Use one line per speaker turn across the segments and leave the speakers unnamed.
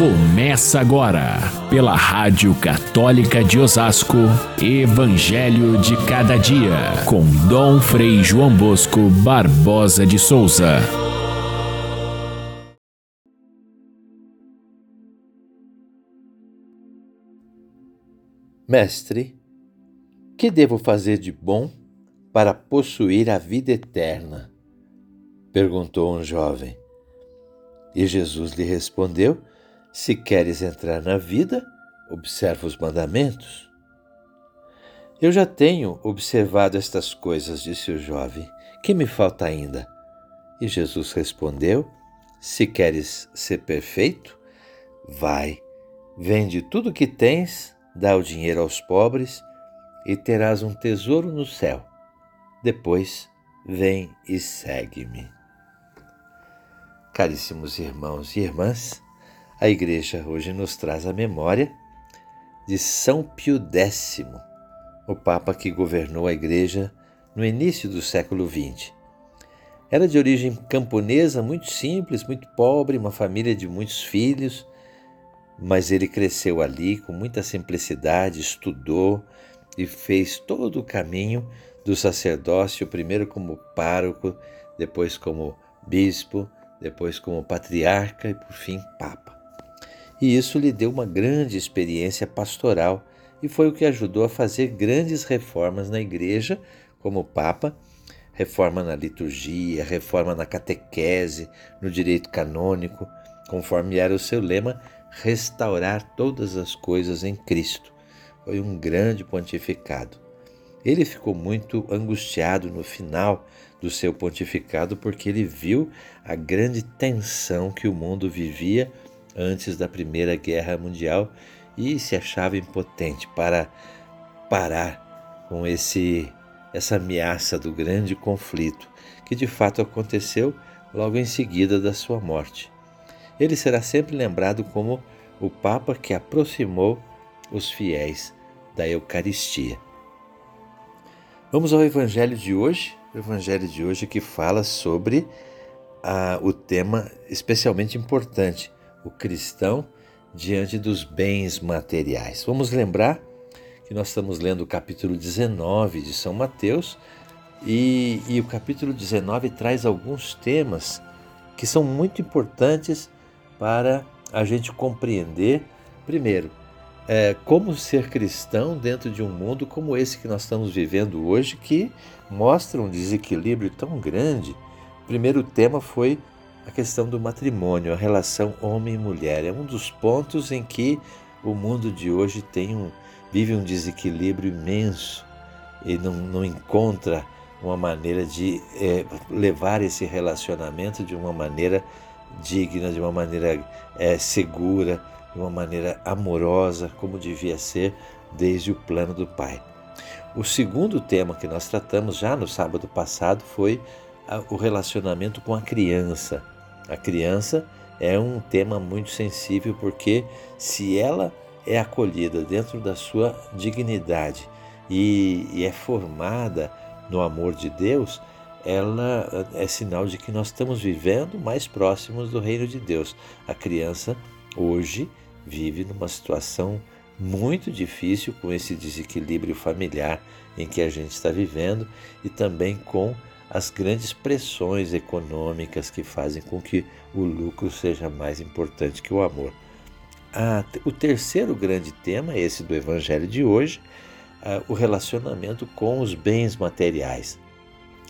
Começa agora, pela Rádio Católica de Osasco, Evangelho de Cada Dia, com Dom Frei João Bosco Barbosa de Souza.
Mestre, que devo fazer de bom para possuir a vida eterna? perguntou um jovem. E Jesus lhe respondeu: Se queres entrar na vida, observa os mandamentos. Eu já tenho observado estas coisas, disse o jovem. Que me falta ainda? E Jesus respondeu: Se queres ser perfeito, vai, vende tudo o que tens, dá o dinheiro aos pobres e terás um tesouro no céu. Depois, vem e segue-me. Caríssimos irmãos e irmãs, a Igreja hoje nos traz a memória de São Pio X, o Papa que governou a Igreja no início do século XX. Era de origem camponesa, muito simples, muito pobre, uma família de muitos filhos, mas ele cresceu ali com muita simplicidade, estudou e fez todo o caminho do sacerdócio, primeiro como pároco, depois como bispo, depois como patriarca e por fim papa. E isso lhe deu uma grande experiência pastoral e foi o que ajudou a fazer grandes reformas na igreja, como papa, reforma na liturgia, reforma na catequese, no direito canônico, conforme era o seu lema, restaurar todas as coisas em Cristo. Foi um grande pontificado. Ele ficou muito angustiado no final do seu pontificado porque ele viu a grande tensão que o mundo vivia antes da Primeira Guerra Mundial e se achava impotente para parar com esse essa ameaça do grande conflito que de fato aconteceu logo em seguida da sua morte. Ele será sempre lembrado como o Papa que aproximou os fiéis da Eucaristia. Vamos ao Evangelho de hoje, o Evangelho de hoje que fala sobre ah, o tema especialmente importante, o cristão diante dos bens materiais. Vamos lembrar que nós estamos lendo o capítulo 19 de São Mateus e, e o capítulo 19 traz alguns temas que são muito importantes para a gente compreender, primeiro, é, como ser cristão dentro de um mundo como esse que nós estamos vivendo hoje, que mostra um desequilíbrio tão grande. O primeiro tema foi a questão do matrimônio, a relação homem e mulher. É um dos pontos em que o mundo de hoje tem um, vive um desequilíbrio imenso e não, não encontra uma maneira de é, levar esse relacionamento de uma maneira digna, de uma maneira é, segura, de uma maneira amorosa, como devia ser desde o plano do Pai. O segundo tema que nós tratamos já no sábado passado foi o relacionamento com a criança. A criança é um tema muito sensível porque se ela é acolhida dentro da sua dignidade e, e é formada no amor de Deus, ela é sinal de que nós estamos vivendo mais próximos do reino de Deus. A criança hoje vive numa situação muito difícil com esse desequilíbrio familiar em que a gente está vivendo e também com as grandes pressões econômicas que fazem com que o lucro seja mais importante que o amor. Ah, o terceiro grande tema, esse do Evangelho de hoje, ah, o relacionamento com os bens materiais.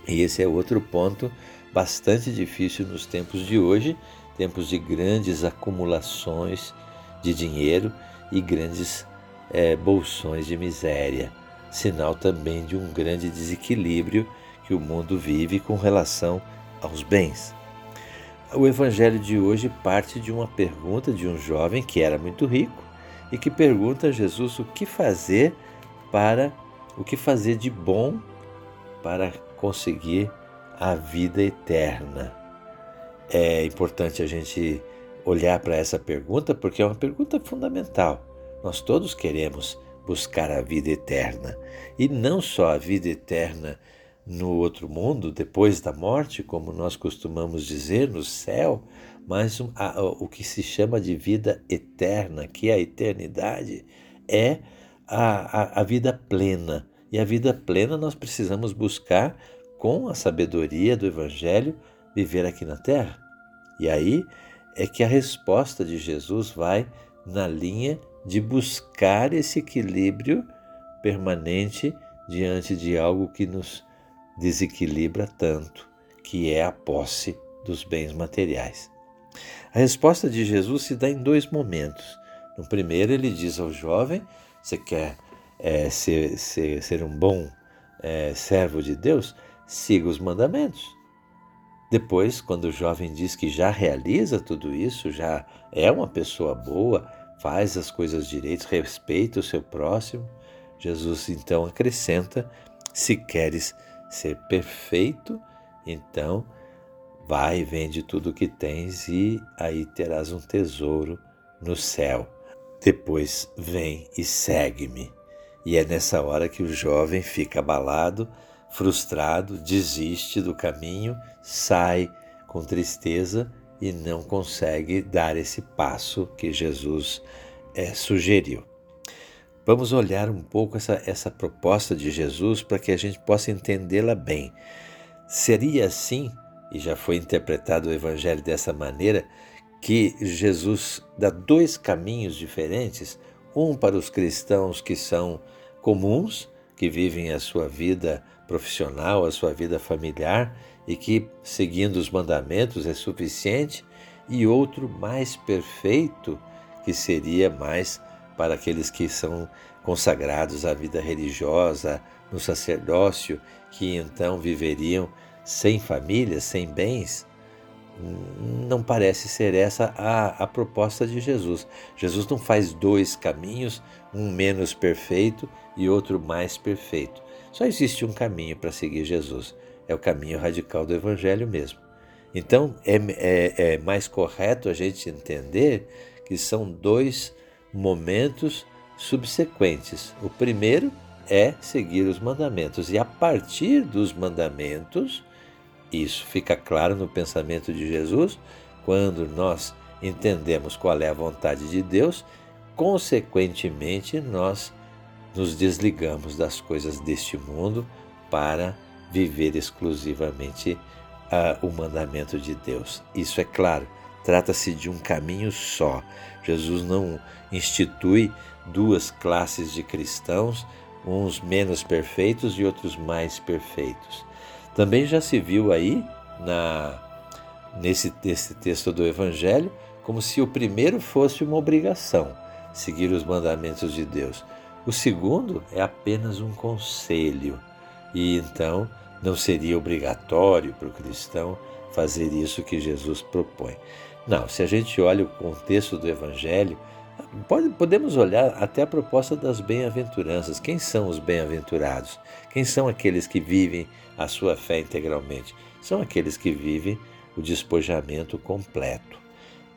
E esse é outro ponto bastante difícil nos tempos de hoje, tempos de grandes acumulações de dinheiro e grandes é, bolsões de miséria, sinal também de um grande desequilíbrio que o mundo vive com relação aos bens. O evangelho de hoje parte de uma pergunta de um jovem que era muito rico e que pergunta a Jesus o que fazer para o que fazer de bom para conseguir a vida eterna. É importante a gente olhar para essa pergunta porque é uma pergunta fundamental. Nós todos queremos buscar a vida eterna e não só a vida eterna no outro mundo, depois da morte, como nós costumamos dizer, no céu, mas a, o que se chama de vida eterna, que é a eternidade, é a, a, a vida plena. E a vida plena nós precisamos buscar com a sabedoria do Evangelho viver aqui na terra. E aí é que a resposta de Jesus vai na linha de buscar esse equilíbrio permanente diante de algo que nos desequilibra tanto, que é a posse dos bens materiais. A resposta de Jesus se dá em dois momentos. No primeiro, ele diz ao jovem: Você quer é, ser, ser, ser, um bom é, servo de Deus? Siga os mandamentos. Depois, quando o jovem diz que já realiza tudo isso, já é uma pessoa boa, faz as coisas direitas, respeita o seu próximo, Jesus então acrescenta: se queres ser perfeito, então vai vende tudo o que tens e aí terás um tesouro no céu. Depois vem e segue-me. E é nessa hora que o jovem fica abalado, frustrado, desiste do caminho, sai com tristeza e não consegue dar esse passo que Jesus é, sugeriu. Vamos olhar um pouco essa, essa proposta de Jesus para que a gente possa entendê-la bem. Seria assim, e já foi interpretado o Evangelho dessa maneira, que Jesus dá dois caminhos diferentes: um para os cristãos que são comuns, que vivem a sua vida profissional, a sua vida familiar e que, seguindo os mandamentos, é suficiente, e outro mais perfeito, que seria mais para aqueles que são consagrados à vida religiosa, no sacerdócio, que então viveriam sem família, sem bens. Não parece ser essa a, a proposta de Jesus. Jesus não faz dois caminhos, um menos perfeito e outro mais perfeito. Só existe um caminho para seguir Jesus. É o caminho radical do Evangelho mesmo. Então é, é, é mais correto a gente entender que são dois momentos subsequentes. O primeiro é seguir os mandamentos, e a partir dos mandamentos, isso fica claro no pensamento de Jesus, quando nós entendemos qual é a vontade de Deus, consequentemente nós nos desligamos das coisas deste mundo para viver exclusivamente uh, o mandamento de Deus. Isso é claro, trata-se de um caminho só. Jesus não institui duas classes de cristãos, uns menos perfeitos e outros mais perfeitos. Também já se viu aí na nesse, nesse texto do Evangelho como se o primeiro fosse uma obrigação, seguir os mandamentos de Deus. O segundo é apenas um conselho, e então não seria obrigatório para o cristão fazer isso que Jesus propõe. Não, se a gente olha o contexto do Evangelho, pode, podemos olhar até a proposta das bem-aventuranças. Quem são os bem-aventurados? Quem são aqueles que vivem a sua fé integralmente? São aqueles que vivem o despojamento completo.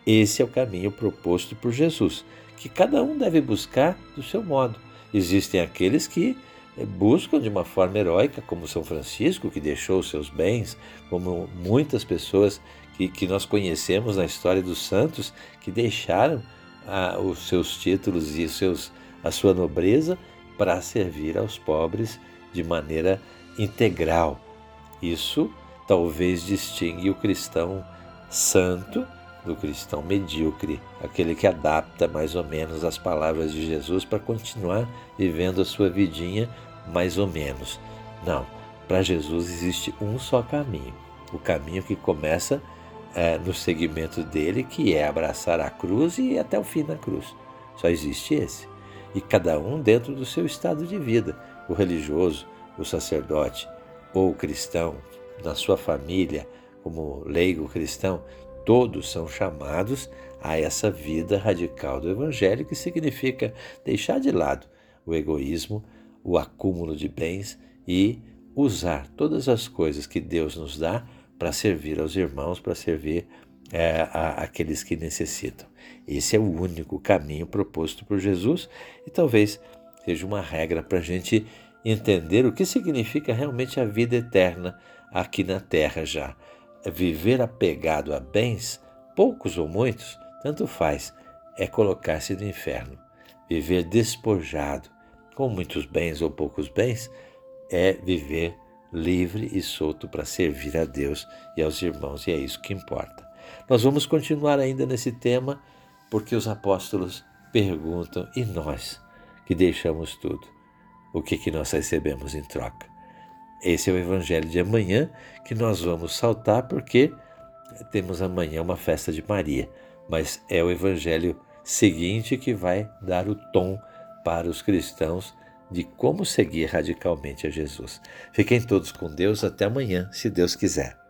Esse é o caminho proposto por Jesus, que cada um deve buscar do seu modo. Existem aqueles que eh, buscam de uma forma heróica, como São Francisco, que deixou seus bens, como muitas pessoas que, que nós conhecemos na história dos santos, que deixaram ah, os seus títulos e seus, a sua nobreza para servir aos pobres de maneira integral. Isso talvez distingue o cristão santo do cristão medíocre, aquele que adapta mais ou menos as palavras de Jesus para continuar vivendo a sua vidinha mais ou menos. Não, para Jesus existe um só caminho, o caminho que começa é, no segmento dele, que é abraçar a cruz e ir até o fim da cruz. Só existe esse. E cada um dentro do seu estado de vida, o religioso, o sacerdote ou o cristão, na sua família, como leigo cristão, todos são chamados a essa vida radical do Evangelho, que significa deixar de lado o egoísmo, o acúmulo de bens e usar todas as coisas que Deus nos dá para servir aos irmãos, para servir é, a, aqueles que necessitam. Esse é o único caminho proposto por Jesus e talvez seja uma regra para a gente entender o que significa realmente a vida eterna aqui na terra já. Viver apegado a bens poucos ou muitos, tanto faz, é colocar-se no inferno. Viver despojado, com muitos bens ou poucos bens, é viver livre e solto para servir a Deus e aos irmãos, e é isso que importa. Nós vamos continuar ainda nesse tema, porque os apóstolos perguntam, e nós que deixamos tudo, o que, que nós recebemos em troca? Esse é o evangelho de amanhã que nós vamos saltar, porque temos amanhã uma festa de Maria, mas é o evangelho seguinte que vai dar o tom para os cristãos de como seguir radicalmente a Jesus. Fiquem todos com Deus até amanhã, se Deus quiser.